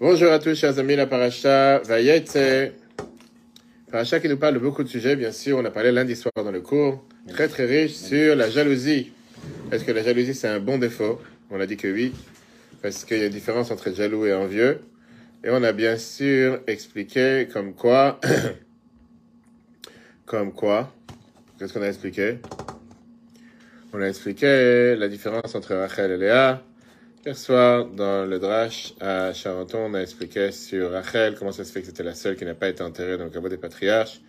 Bonjour à tous, chers amis, la paracha Vayetse. Paracha qui nous parle de beaucoup de sujets, bien sûr. On a parlé lundi soir dans le cours. Très, très riche sur la jalousie. Est-ce que la jalousie, c'est un bon défaut? On a dit que oui, parce qu'il y a une différence entre jaloux et envieux. Et on a bien sûr expliqué comme quoi. comme quoi. Qu'est-ce qu'on a expliqué? On a expliqué la différence entre Rachel et Léa. Hier soir, dans le Drash à Charenton, on a expliqué sur Rachel comment ça se fait que c'était la seule qui n'a pas été enterrée dans le caveau des patriarches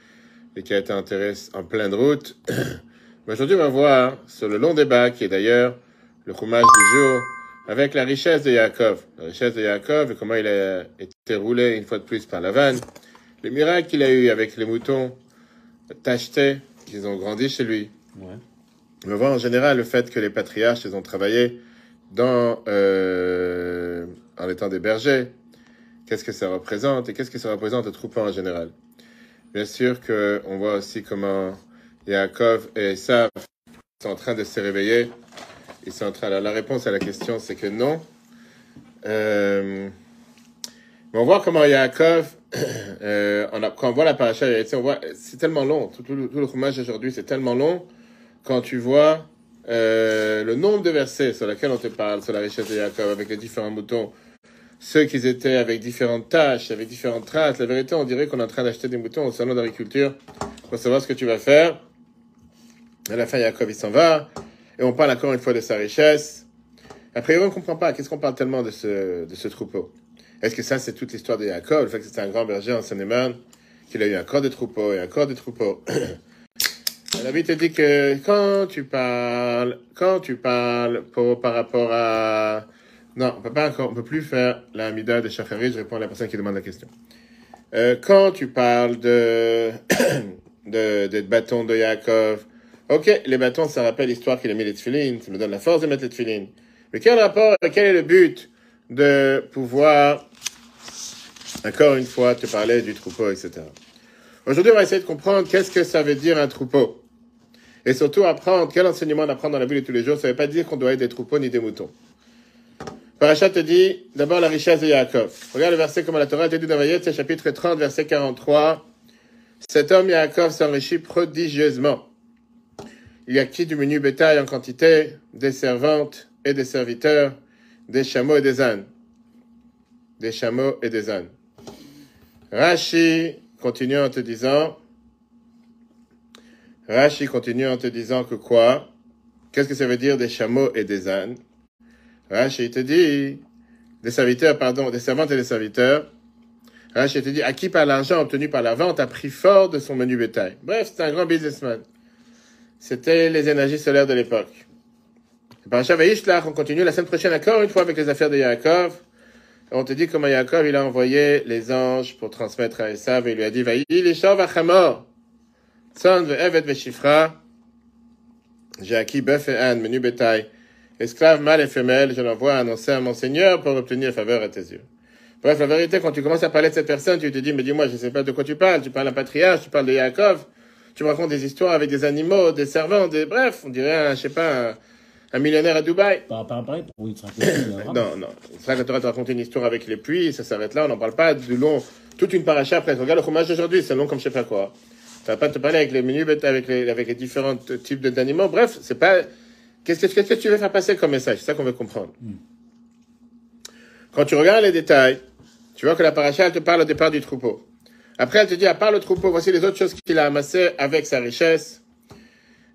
et qui a été enterrée en pleine route. Mais aujourd'hui, on va voir sur le long débat qui est d'ailleurs le roumage du jour avec la richesse de Yaakov. La richesse de Yaakov et comment il a été roulé une fois de plus par la vanne. Les miracles qu'il a eu avec les moutons tachetés qu'ils ont grandi chez lui. Ouais. On va voir en général le fait que les patriarches, ils ont travaillé dans, euh, en étant des bergers. Qu'est-ce que ça représente et qu'est-ce que ça représente le troupeau en général? Bien sûr que on voit aussi comment Yaakov et Esav sont en train de se réveiller. Ils sont en train. La réponse à la question, c'est que non. Euh, mais on voit comment Yaakov, euh, quand on voit la paracha, on voit, c'est tellement long. Tout, tout, le, roumage aujourd'hui, c'est tellement long quand tu vois euh, le nombre de versets sur lesquels on te parle, sur la richesse de Jacob, avec les différents moutons, ceux qui étaient avec différentes tâches, avec différentes traces. La vérité, on dirait qu'on est en train d'acheter des moutons au salon d'agriculture pour savoir ce que tu vas faire. À la fin, Jacob, il s'en va. Et on parle encore une fois de sa richesse. Après, on ne comprend pas. Qu'est-ce qu'on parle tellement de ce, de ce troupeau? Est-ce que ça, c'est toute l'histoire de Jacob, le fait que c'était un grand berger en Seine-et-Marne, qu'il a eu encore des troupeaux et encore des troupeaux? La Bible dit que quand tu parles, quand tu parles pour, par rapport à... Non, on peut encore, on peut plus faire la Hamida de Shachari, je réponds à la personne qui demande la question. Euh, quand tu parles de, de, des bâtons de Yaakov, ok, les bâtons, ça rappelle l'histoire qu'il a mis les tefilines, ça me donne la force de mettre les tefilines. Mais quel rapport, quel est le but de pouvoir, encore une fois, te parler du troupeau, etc. Aujourd'hui, on va essayer de comprendre qu'est-ce que ça veut dire un troupeau. Et surtout apprendre quel enseignement on apprend dans la Bible de tous les jours. Ça ne veut pas dire qu'on doit être des troupeaux ni des moutons. Parachat te dit d'abord la richesse de Yaakov. Regarde le verset comme la Torah te dit dans chapitre 30, verset 43. Cet homme Yaakov s'enrichit prodigieusement. Il acquis du menu bétail en quantité, des servantes et des serviteurs, des chameaux et des ânes. Des chameaux et des ânes. Rashi continue en te disant, Rashi continue en te disant que quoi? Qu'est-ce que ça veut dire des chameaux et des ânes? Rashi te dit, des serviteurs, pardon, des servantes et des serviteurs. Rashi te dit, acquis par l'argent obtenu par la vente à prix fort de son menu bétail? Bref, c'est un grand businessman. C'était les énergies solaires de l'époque. Par Vaishlach, on continue la semaine prochaine encore une fois avec les affaires de Yaakov. On te dit comment Yaakov, il a envoyé les anges pour transmettre à Esav et il lui a dit, Vaïl, Eshav Achamor. Son ve'evet ve'shifra. J'ai acquis bœuf et âne, menu bétail. Esclave mâle et femelle, je l'envoie annoncer à mon Seigneur pour obtenir faveur à tes yeux. Bref, la vérité, quand tu commences à parler de cette personne, tu te dis, mais dis-moi, je ne sais pas de quoi tu parles. Tu parles d'un patriarche, tu parles de Yaakov. Tu me racontes des histoires avec des animaux, des servants, des, bref, on dirait, un, je sais pas, un, un millionnaire à Dubaï. Pour il te raconte. Non, non. Ça que tu te raconter une histoire avec les puits, ça s'arrête là, on n'en parle pas du long, toute une paracha après. Regarde le fromage d'aujourd'hui, c'est long comme je sais pas quoi. Ça va pas te parler avec les menus, avec les, avec les différents types d'animaux. Bref, c'est pas, qu'est-ce que, qu'est-ce que tu veux faire passer comme message? C'est ça qu'on veut comprendre. Mm. Quand tu regardes les détails, tu vois que la paracha, elle te parle au départ du troupeau. Après, elle te dit, à part le troupeau, voici les autres choses qu'il a amassées avec sa richesse.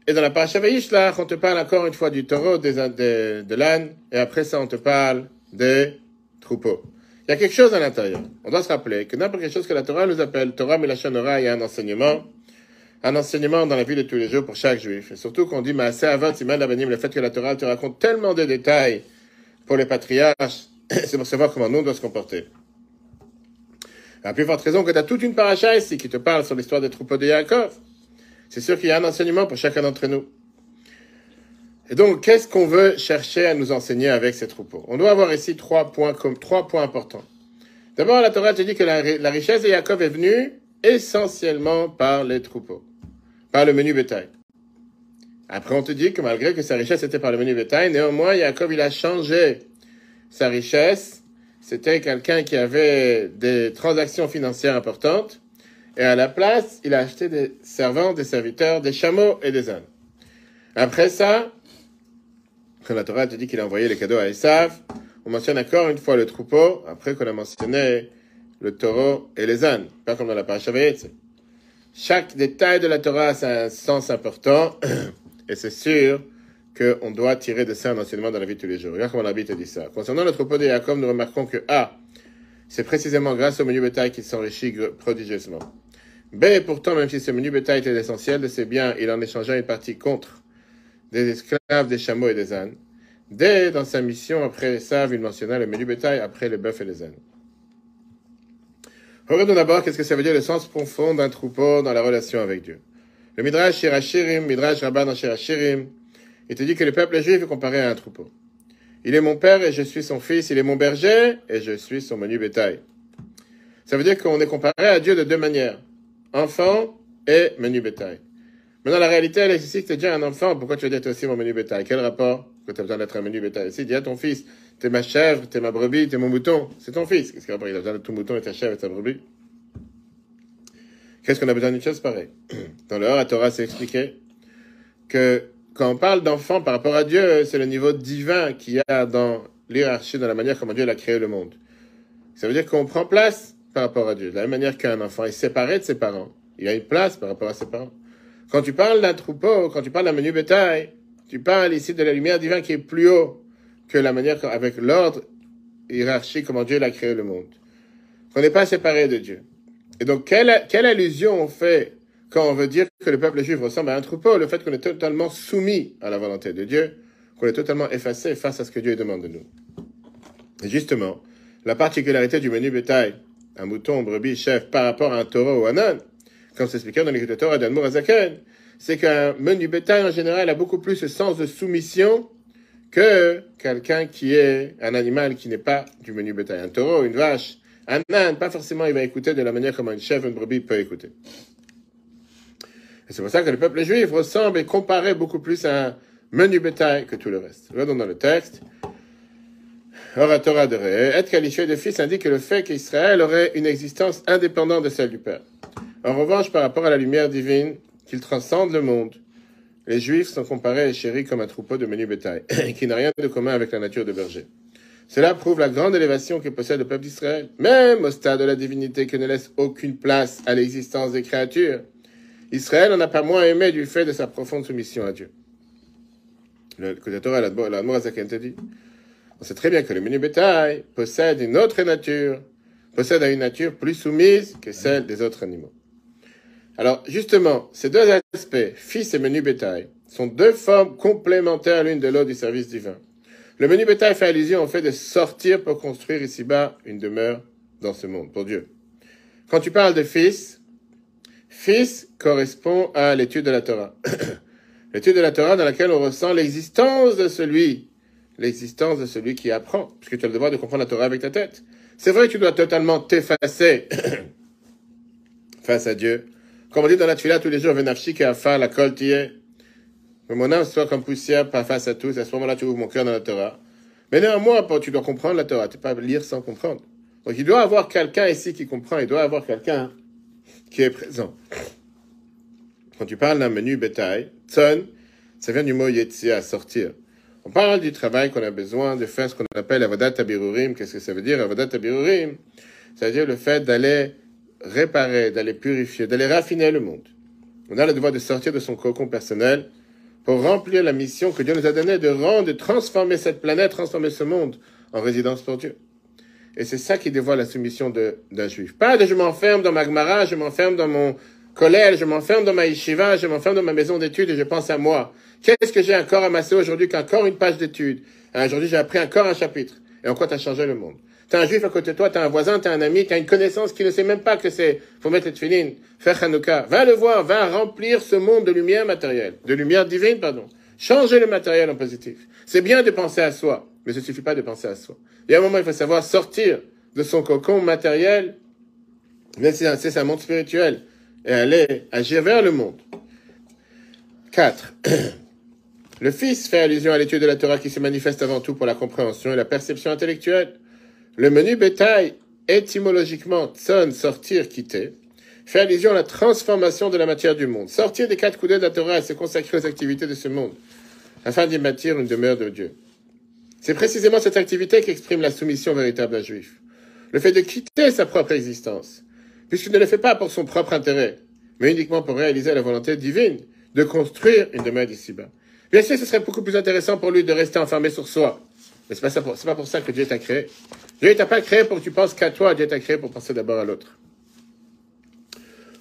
Et dans la paracha Vaishlach, on te parle encore une fois du taureau, des, de, de l'âne, et après ça, on te parle des troupeaux. Il y a quelque chose à l'intérieur. On doit se rappeler que n'importe quelle chose que la Torah nous appelle, Torah Milachonora, il y a un enseignement, un enseignement dans la vie de tous les jours pour chaque juif. Et surtout qu'on dit, Maaseh Avot, Siman Labanim, le fait que la Torah te raconte tellement de détails pour les patriarches, c'est pour savoir comment nous on doit se comporter. La plus forte raison que tu as toute une paracha ici qui te parle sur l'histoire des troupeaux de Yaakov. C'est sûr qu'il y a un enseignement pour chacun d'entre nous. Et donc, qu'est-ce qu'on veut chercher à nous enseigner avec ces troupeaux? On doit avoir ici trois points, comme, trois points importants. D'abord, la Torah te dit que la, la, richesse de Yaakov est venue essentiellement par les troupeaux, par le menu bétail. Après, on te dit que malgré que sa richesse était par le menu bétail, néanmoins, Yaakov, il a changé sa richesse, c'était quelqu'un qui avait des transactions financières importantes, et à la place, il a acheté des servants, des serviteurs, des chameaux et des ânes. Après ça, quand la Torah te dit qu'il a envoyé les cadeaux à Esav, on mentionne encore une fois le troupeau, après qu'on a mentionné le taureau et les ânes, pas comme dans la paracha Chaque détail de la Torah a un sens important, et c'est sûr qu'on doit tirer de ça un enseignement dans la vie de tous les jours. Regarde comment l'habit dit ça. Concernant le troupeau de Jacob, nous remarquons que A, c'est précisément grâce au menu bétail qu'il s'enrichit prodigieusement. B, pourtant, même si ce menu bétail était l'essentiel de ses biens, il en échangea une partie contre des esclaves, des chameaux et des ânes. D, dans sa mission, après ça, il mentionna le menu bétail après les bœufs et les ânes. Regardons d'abord qu'est-ce que ça veut dire le sens profond d'un troupeau dans la relation avec Dieu? Le Midrash Shirachirim, Midrash Rabban Shirachirim, il te dit que le peuple juif est comparé à un troupeau. Il est mon père et je suis son fils, il est mon berger et je suis son menu bétail. Ça veut dire qu'on est comparé à Dieu de deux manières enfant et menu bétail. Mais dans la réalité, elle si tu es déjà un enfant, pourquoi tu veux dire aussi mon menu bétail? Quel rapport? Que tu as besoin d'être un menu bétail? Si dis à ton fils, t'es ma chèvre, t'es ma brebis, t'es mon mouton, c'est ton fils. Qu'est-ce qu'il a besoin de ton mouton et ta chèvre et ta brebis Qu'est-ce qu'on a besoin d'une chose pareille? Dans le à Torah, c'est expliqué que quand on parle d'enfant par rapport à Dieu, c'est le niveau divin qu'il y a dans l'hierarchie, dans la manière comment Dieu a créé le monde. Ça veut dire qu'on prend place par rapport à Dieu. De la même manière qu'un enfant est séparé de ses parents, il a une place par rapport à ses parents. Quand tu parles d'un troupeau, quand tu parles d'un menu bétail, tu parles ici de la lumière divine qui est plus haut que la manière avec l'ordre hiérarchique comment Dieu a créé le monde. On n'est pas séparé de Dieu. Et donc, quelle, quelle allusion on fait quand on veut dire que le peuple juif ressemble à un troupeau, le fait qu'on est totalement soumis à la volonté de Dieu, qu'on est totalement effacé face à ce que Dieu demande de nous. Et justement, la particularité du menu bétail, un mouton, brebis, chef, par rapport à un taureau ou un âne, comme c'est expliqué dans l'écriture Torah d'Anmour c'est qu'un menu bétail en général a beaucoup plus ce sens de soumission que quelqu'un qui est un animal qui n'est pas du menu bétail. Un taureau, une vache, un âne, pas forcément il va écouter de la manière comme un chef, une brebis peut écouter. Et c'est pour ça que le peuple juif ressemble et compare beaucoup plus à un menu bétail que tout le reste. Regardons dans le texte. Torah de être qualifié de fils indique le fait qu'Israël aurait une existence indépendante de celle du Père. En revanche, par rapport à la lumière divine, qu'il transcende le monde, les Juifs sont comparés et chéris comme un troupeau de menu bétail, qui n'a rien de commun avec la nature de berger. Cela prouve la grande élévation que possède le peuple d'Israël, même au stade de la divinité qui ne laisse aucune place à l'existence des créatures. Israël n'en a pas moins aimé du fait de sa profonde soumission à Dieu. Le Torah, dit on sait très bien que le menu bétail possède une autre nature, possède une nature plus soumise que celle des autres animaux. Alors, justement, ces deux aspects, fils et menu bétail, sont deux formes complémentaires l'une de l'autre du service divin. Le menu bétail fait allusion au fait de sortir pour construire ici-bas une demeure dans ce monde, pour Dieu. Quand tu parles de fils, fils correspond à l'étude de la Torah. l'étude de la Torah dans laquelle on ressent l'existence de celui l'existence de celui qui apprend, puisque tu as le devoir de comprendre la Torah avec ta tête. C'est vrai que tu dois totalement t'effacer face à Dieu. Comme on dit dans la tuila tous les jours, Venafshi qui a fait la colle Mais mon âme soit comme poussière, pas face à tous. À ce moment-là, tu ouvres mon cœur dans la Torah. Mais néanmoins, tu dois comprendre la Torah. Tu peux pas lire sans comprendre. Donc, il doit avoir quelqu'un ici qui comprend. Il doit avoir quelqu'un qui est présent. Quand tu parles d'un menu bétail, tson, ça vient du mot à sortir. On parle du travail qu'on a besoin de faire ce qu'on appelle avodat tabirurim. Qu'est-ce que ça veut dire avodat tabirurim Ça veut dire le fait d'aller réparer, d'aller purifier, d'aller raffiner le monde. On a le devoir de sortir de son cocon personnel pour remplir la mission que Dieu nous a donnée de rendre, de transformer cette planète, transformer ce monde en résidence pour Dieu. Et c'est ça qui dévoile la soumission d'un juif. Pas de je m'enferme dans ma gmara, je m'enferme dans mon collège, je m'enferme dans ma yeshiva, je m'enferme dans ma maison d'études et je pense à moi. Qu'est-ce que j'ai encore amassé aujourd'hui qu'encore une page d'études? Aujourd'hui, j'ai appris encore un chapitre. Et en quoi t'as changé le monde? T'as un juif à côté de toi, t'as un voisin, t'as un ami, t'as une connaissance qui ne sait même pas que c'est faut mettre les filines, faire Hanouka. Va le voir, va remplir ce monde de lumière matérielle, de lumière divine, pardon. Changer le matériel en positif. C'est bien de penser à soi, mais ce suffit pas de penser à soi. Il y a un moment, il faut savoir sortir de son cocon matériel, c'est un monde spirituel, et aller agir vers le monde. 4. Le Fils fait allusion à l'étude de la Torah qui se manifeste avant tout pour la compréhension et la perception intellectuelle. Le menu bétail, étymologiquement, tson, sortir, quitter, fait allusion à la transformation de la matière du monde. Sortir des quatre coudées de la Torah et se consacrer aux activités de ce monde, afin d'y bâtir une demeure de Dieu. C'est précisément cette activité qui exprime la soumission véritable d'un juif. Le fait de quitter sa propre existence, puisqu'il ne le fait pas pour son propre intérêt, mais uniquement pour réaliser la volonté divine de construire une demeure d'ici-bas. Bien sûr, ce serait beaucoup plus intéressant pour lui de rester enfermé sur soi. Mais ce n'est pas, pas, pour ça que Dieu t'a créé. Dieu t'a pas créé pour que tu penses qu'à toi, Dieu t'a créé pour penser d'abord à l'autre.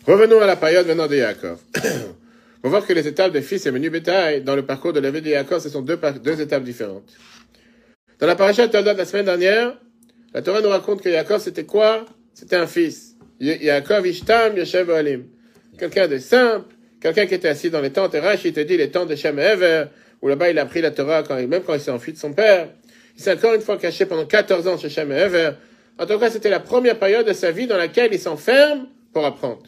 Revenons à la période maintenant de Yaakov. On voit que les étapes de fils et menu bétail dans le parcours de la vie de Yaakov, ce sont deux, deux étapes différentes. Dans la paracha de la semaine dernière, la Torah nous raconte que Yaakov, c'était quoi? C'était un fils. Yaakov Ishtam Yoshev Alim. Quelqu'un de simple, quelqu'un qui était assis dans les tentes. Et Rach, il te dit les tentes de Shem Ever, où là-bas il a pris la Torah, même quand il s'est enfui de son père. Il s'est encore une fois caché pendant 14 ans chez Shem Ever. En tout cas, c'était la première période de sa vie dans laquelle il s'enferme pour apprendre.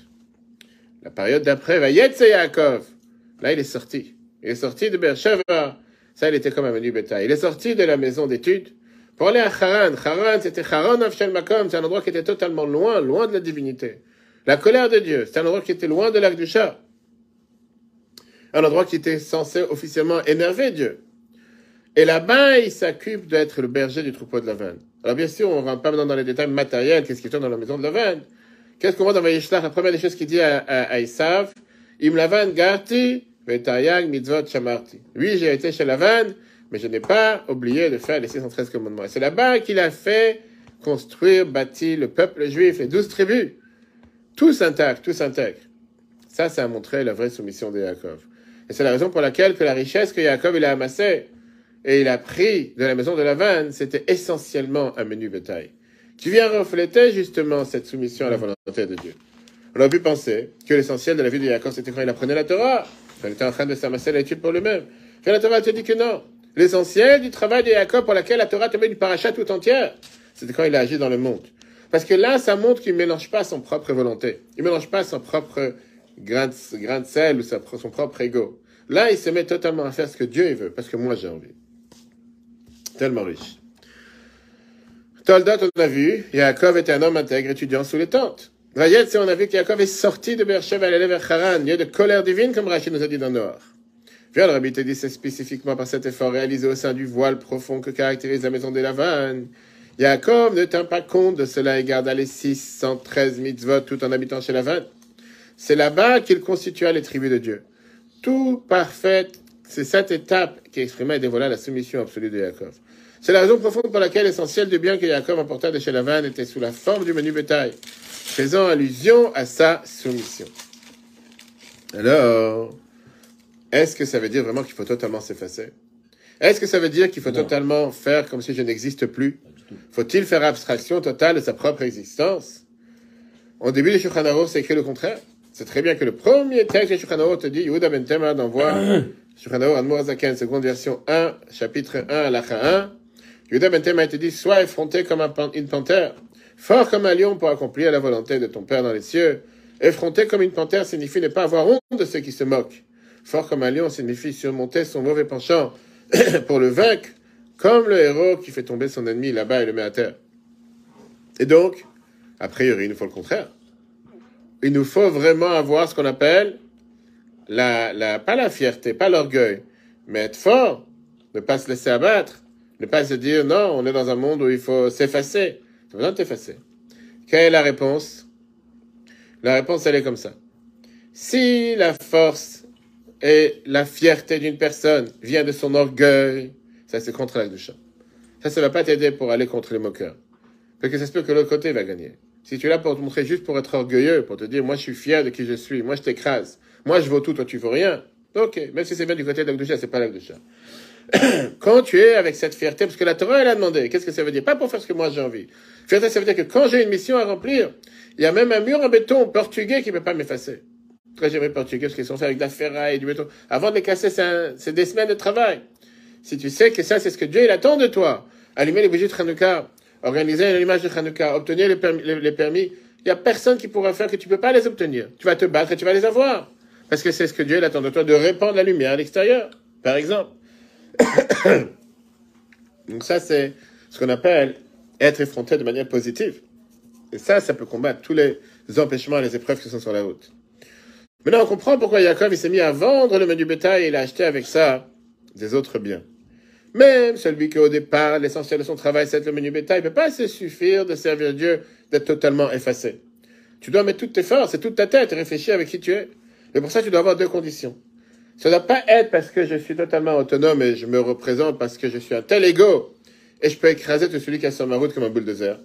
La période d'après, va Yetze Yaakov. Là, il est sorti. Il est sorti de Beersheba. Ça, il était comme un menu bétail. Il est sorti de la maison d'études pour aller à Haran. Haran, c'était Haran Makom. C'est un endroit qui était totalement loin, loin de la divinité. La colère de Dieu. C'est un endroit qui était loin de l'arc du chat. Un endroit qui était censé officiellement énerver Dieu. Et là-bas, il s'occupe d'être le berger du troupeau de la veine. Alors bien sûr, on ne rentre pas maintenant dans les détails matériels, qu'est-ce qui tourne dans la maison de la veine. Qu'est-ce qu'on voit dans Vayishlach? La première des choses qu'il dit à, à, Isav, Im Lavan Garti, Vetayag Mitzvot Shamarti. Oui, j'ai été chez Lavan, mais je n'ai pas oublié de faire les 613 commandements. Et c'est là-bas qu'il a fait construire, bâtir le peuple juif, les douze tribus. Tous intacts, tous intègres. Ça, ça a montré la vraie soumission de Yaakov. Et c'est la raison pour laquelle que la richesse que Yaakov il a amassée et il a pris de la maison de Lavan, c'était essentiellement un menu bétail qui vient refléter justement cette soumission à la volonté de Dieu. On aurait pu penser que l'essentiel de la vie de Yaakov, c'était quand il apprenait la Torah, quand il était en train de s'amasser l'étude pour lui-même. Quand la Torah te dit que non. L'essentiel du travail de Yaakov pour lequel la Torah te met du parachat tout entière, c'était quand il a agi dans le monde. Parce que là, ça montre qu'il ne mélange pas son propre volonté. Il ne mélange pas son propre grain de, sel ou son propre ego. Là, il se met totalement à faire ce que Dieu veut, parce que moi j'ai envie. Tellement riche. Toldot, on a vu, Yaakov était un homme intègre étudiant sous les tentes. Vayet, on a vu qu'Yaakov est sorti de Beersheba et allé vers Haran, lieu de colère divine, comme Rachid nous a dit dans Noir. Viens, le rabbi te dit, c'est spécifiquement par cet effort réalisé au sein du voile profond que caractérise la maison des Lavanes. Yaakov ne tint pas compte de cela et garda les 613 mitzvot tout en habitant chez Lavan. C'est là-bas qu'il constitua les tribus de Dieu. Tout parfait, c'est cette étape qui exprimait et dévoila la soumission absolue de Yaakov. C'est la raison profonde pour laquelle l'essentiel du bien que Jacob apporta de chez Lavan était sous la forme du menu bétail, faisant allusion à sa soumission. Alors, est-ce que ça veut dire vraiment qu'il faut totalement s'effacer? Est-ce que ça veut dire qu'il faut totalement faire comme si je n'existe plus? Faut-il faire abstraction totale de sa propre existence? Au début de Shulchan c'est écrit le contraire. C'est très bien que le premier texte de Shulchan te dit, Yehuda ben Tema d'envoi Shulchan Aruch seconde version 1, chapitre 1, lacha 1, Judas Ben a été dit, sois effronté comme une panthère, fort comme un lion pour accomplir la volonté de ton Père dans les cieux. Effronté comme une panthère signifie ne pas avoir honte de ceux qui se moquent. Fort comme un lion signifie surmonter son mauvais penchant pour le vaincre, comme le héros qui fait tomber son ennemi là-bas et le met à terre. Et donc, a priori, il nous faut le contraire. Il nous faut vraiment avoir ce qu'on appelle la, la, pas la fierté, pas l'orgueil, mais être fort, ne pas se laisser abattre, ne pas se dire, non, on est dans un monde où il faut s'effacer. Tu besoin de t'effacer. Quelle est la réponse? La réponse, elle est comme ça. Si la force et la fierté d'une personne vient de son orgueil, ça c'est contre la douche. Ça, ça va pas t'aider pour aller contre les moqueurs. Parce que ça se peut que l'autre côté va gagner. Si tu es là pour te montrer juste pour être orgueilleux, pour te dire, moi je suis fier de qui je suis, moi je t'écrase, moi je vaux tout, toi tu vaux rien. Ok, même si c'est bien du côté de la c'est pas la douche. quand tu es avec cette fierté, parce que la Torah, elle a demandé, qu'est-ce que ça veut dire? Pas pour faire ce que moi j'ai envie. Fierté, ça veut dire que quand j'ai une mission à remplir, il y a même un mur en béton portugais qui ne peut pas m'effacer. Très j'aimerais portugais, parce qu'ils sont faits avec de la ferraille et du béton. Avant de les casser, c'est des semaines de travail. Si tu sais que ça, c'est ce que Dieu, il attend de toi, allumer les bougies de Hanouka, organiser l'image de Hanouka, obtenir les permis, les, permis il n'y a personne qui pourra faire que tu ne peux pas les obtenir. Tu vas te battre et tu vas les avoir. Parce que c'est ce que Dieu il attend de toi, de répandre la lumière à l'extérieur, par exemple. Donc ça, c'est ce qu'on appelle être effronté de manière positive. Et ça, ça peut combattre tous les empêchements et les épreuves qui sont sur la route. Maintenant, on comprend pourquoi Jacob il s'est mis à vendre le menu bétail et il a acheté avec ça des autres biens. Même celui qui, au départ, l'essentiel de son travail, c'est le menu bétail, ne peut pas se suffire de servir Dieu, d'être totalement effacé. Tu dois mettre toutes tes forces et toute ta tête et réfléchir avec qui tu es. Et pour ça, tu dois avoir deux conditions. Ça ne doit pas être parce que je suis totalement autonome et je me représente parce que je suis un tel ego et je peux écraser tout celui qui est sur ma route comme un bulldozer.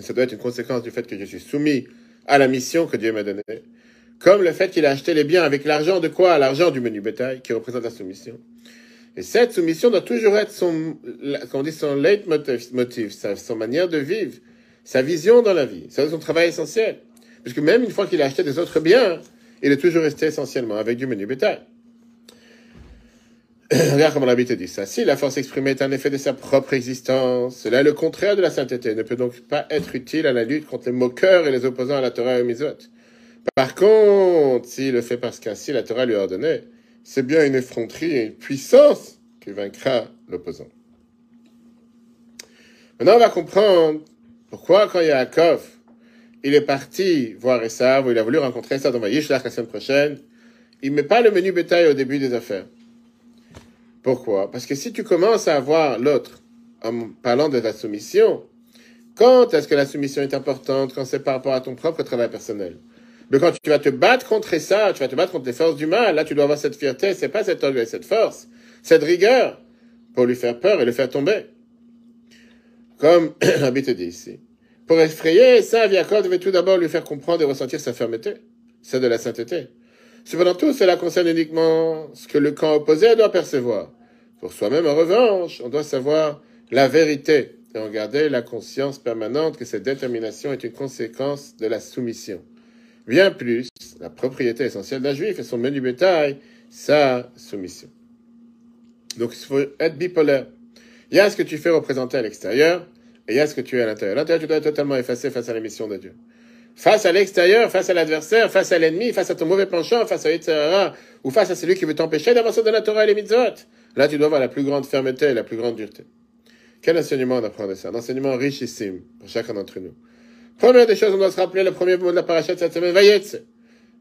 Ça doit être une conséquence du fait que je suis soumis à la mission que Dieu m'a donnée. Comme le fait qu'il a acheté les biens avec l'argent de quoi? L'argent du menu bétail qui représente la soumission. Et cette soumission doit toujours être son, on dit son leitmotiv, son manière de vivre, sa vision dans la vie. C'est son travail essentiel. Puisque même une fois qu'il a acheté des autres biens, il est toujours resté essentiellement avec du menu bétail. Regarde comment la dit ça. Si la force exprimée est un effet de sa propre existence, cela est le contraire de la sainteté, ne peut donc pas être utile à la lutte contre les moqueurs et les opposants à la Torah et au Mizot. Par contre, s'il le fait parce qu'ainsi la Torah lui a ordonné, c'est bien une effronterie et une puissance qui vaincra l'opposant. Maintenant, on va comprendre pourquoi quand Yaakov, il est parti voir Esav, il a voulu rencontrer Esav dans Vayishlach la semaine prochaine, il met pas le menu bétail au début des affaires. Pourquoi? Parce que si tu commences à voir l'autre en parlant de la soumission, quand est-ce que la soumission est importante? Quand c'est par rapport à ton propre travail personnel. Mais quand tu vas te battre contre ça, tu vas te battre contre les forces du mal, là tu dois avoir cette fierté, c'est pas cette orgueil, cette force, cette rigueur, pour lui faire peur et le faire tomber. Comme Rabbi te dit ici. Pour effrayer ça, Yaakov devait tout d'abord lui faire comprendre et ressentir sa fermeté, celle de la sainteté. Cependant, tout cela concerne uniquement ce que le camp opposé doit percevoir. Pour soi-même, en revanche, on doit savoir la vérité et en garder la conscience permanente que cette détermination est une conséquence de la soumission. Bien plus, la propriété essentielle d'un juif est son menu bétail, sa soumission. Donc il faut être bipolaire. Il y a ce que tu fais représenter à l'extérieur, et il y a ce que tu es à l'intérieur. L'intérieur, tu dois être totalement effacé face à la mission de Dieu face à l'extérieur, face à l'adversaire, face à l'ennemi, face à ton mauvais penchant, face à etc., ou face à celui qui veut t'empêcher d'avancer dans la Torah et les mitzvot. Là, tu dois avoir la plus grande fermeté et la plus grande dureté. Quel enseignement on apprend de ça? Un enseignement richissime pour chacun d'entre nous. Première des choses, on doit se rappeler le premier mot de la paracha de cette semaine, Vayetze.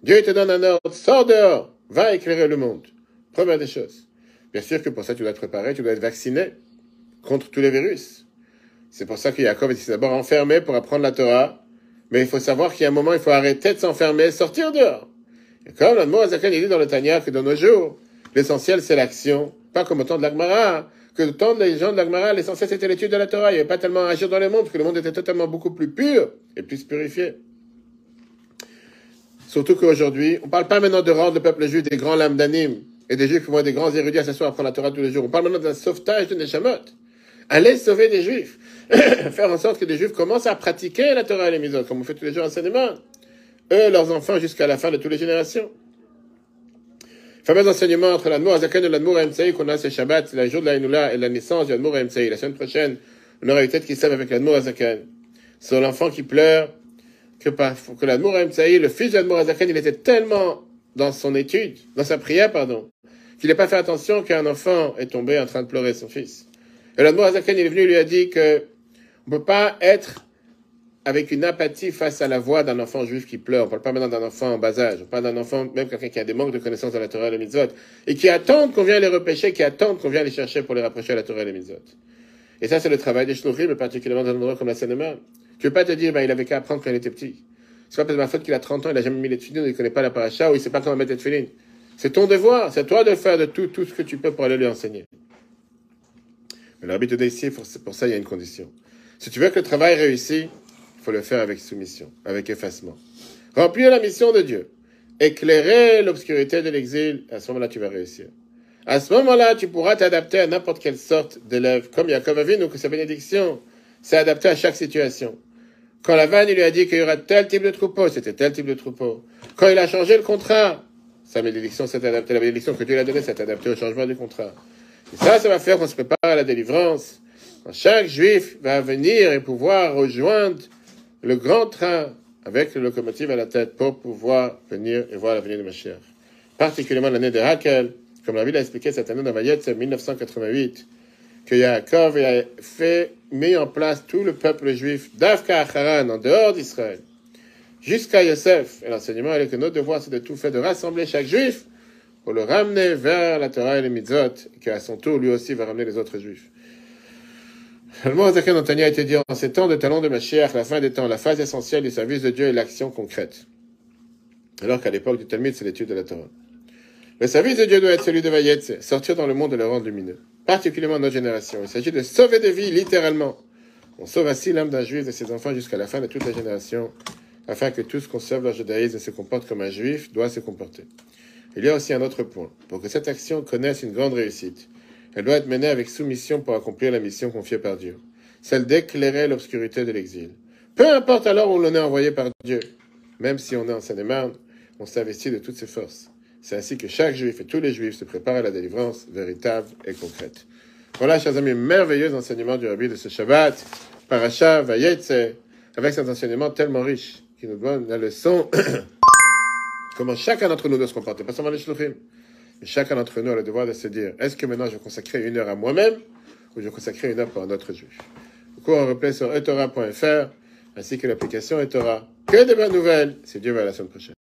Dieu te donne un ordre, sors dehors, va éclairer le monde. Première des choses. Bien sûr que pour ça, tu dois être préparé, tu dois être vacciné contre tous les virus. C'est pour ça que Jacob est d'abord enfermé pour apprendre la Torah, mais il faut savoir qu'il y a un moment, il faut arrêter de s'enfermer, sortir dehors. Et comme le mot Azakan, il dit dans le Tanya que dans nos jours, l'essentiel c'est l'action, pas comme au temps de l'Agmara, que au temps des gens de l'Agmara, l'essentiel c'était l'étude de la Torah. Il n'y avait pas tellement à agir dans le monde, parce que le monde était totalement beaucoup plus pur et plus purifié. Surtout qu'aujourd'hui, on ne parle pas maintenant de rendre le peuple juif des grands lames d'anime et des juifs qui vont être des grands érudits à s'asseoir à prendre la Torah tous les jours. On parle maintenant d'un sauvetage de Neshamot. Allez sauver des juifs. Faire en sorte que des juifs commencent à pratiquer la Torah et les mitzvot, comme on fait tous les jours enseignement. Eux, leurs enfants, jusqu'à la fin de toutes les générations. Fameux enseignement entre l'Admour Azaken et l'Admour MCI qu'on a ce Shabbat, le jour de la et la naissance de l'Admour MCI. La semaine prochaine, on aura une tête qui s'aime avec l'Admour Azaken. Sur l'enfant qui pleure, que, que l'Admour MCI, le fils de l'Admour il était tellement dans son étude, dans sa prière, pardon, qu'il n'a pas fait attention qu'un enfant est tombé en train de pleurer son fils. Et l'Admour Azaken, est venu, il lui a dit que on peut pas être avec une apathie face à la voix d'un enfant juif qui pleure. On parle pas maintenant d'un enfant en bas âge. On parle d'un enfant, même quelqu'un qui a des manques de connaissances de la Torah et les mitzvot, et qui attend qu'on vienne les repêcher, qui attend qu'on vienne les chercher pour les rapprocher à la Torah et les mitzvot. Et ça, c'est le travail des shluchim, mais particulièrement dans un endroit comme la seine Tu ne veux pas te dire, ben, il avait qu'à apprendre quand il était petit. C'est pas parce que ma faute qu'il a 30 ans, il n'a jamais mis les tefillin, il connaît pas la paracha, ou il ne sait pas comment mettre les tefillin. C'est ton devoir, c'est toi de faire de tout, tout ce que tu peux pour aller lui enseigner. Mais ici, pour ça, il y a une condition. Si tu veux que le travail réussisse, il faut le faire avec soumission, avec effacement. Remplir la mission de Dieu. Éclairer l'obscurité de l'exil, à ce moment-là, tu vas réussir. À ce moment-là, tu pourras t'adapter à n'importe quelle sorte d'élève. Comme Yaakov Avinu, que sa bénédiction s'est adaptée à chaque situation. Quand la vanne, lui a dit qu'il y aura tel type de troupeau, c'était tel type de troupeau. Quand il a changé le contrat, sa bénédiction s'est adaptée, la bénédiction que Dieu lui a donnée s'est adaptée au changement du contrat. Ça, ça va faire qu'on se prépare à la délivrance. Chaque juif va venir et pouvoir rejoindre le grand train avec le locomotive à la tête pour pouvoir venir et voir l'avenir de Mashiach. Particulièrement l'année de Hakel, comme la ville a expliqué cette année dans c'est 1988, que Yaakov a fait mis en place tout le peuple juif d'Afka Haran, en dehors d'Israël, jusqu'à Yosef. Et l'enseignement est que notre devoir, c'est de tout faire, de rassembler chaque juif pour le ramener vers la Torah et les mitzvot, qui à son tour, lui aussi, va ramener les autres juifs. Le mot Zaken a été dit en ces temps de talon de Mashiach, la fin des temps, la phase essentielle du service de Dieu est l'action concrète. Alors qu'à l'époque du Talmud, c'est l'étude de la Torah. Le service de Dieu doit être celui de Vayetze, sortir dans le monde de le rendre lumineux. Particulièrement notre génération. Il s'agit de sauver des vies, littéralement. On sauve ainsi l'âme d'un juif et ses enfants jusqu'à la fin de toute la génération, afin que tous conservent leur judaïsme et se comportent comme un juif doit se comporter. Il y a aussi un autre point. Pour que cette action connaisse une grande réussite, elle doit être menée avec soumission pour accomplir la mission confiée par Dieu, celle d'éclairer l'obscurité de l'exil. Peu importe alors où l'on est envoyé par Dieu, même si on est en Seine-et-Marne, on s'investit de toutes ses forces. C'est ainsi que chaque juif et tous les juifs se préparent à la délivrance véritable et concrète. Voilà, chers amis, merveilleux enseignement du Rabbi de ce Shabbat, Paracha Vayetse, avec cet enseignement tellement riche, qui nous donne la leçon comment chacun d'entre nous doit se comporter, pas seulement les shluchim. Chacun d'entre nous a le devoir de se dire, est-ce que maintenant je consacrer une heure à moi-même, ou je consacrer une heure pour un autre juif? Le cours en replay sur etora.fr, ainsi que l'application etora. Que de bonnes nouvelles, si Dieu à la semaine prochaine.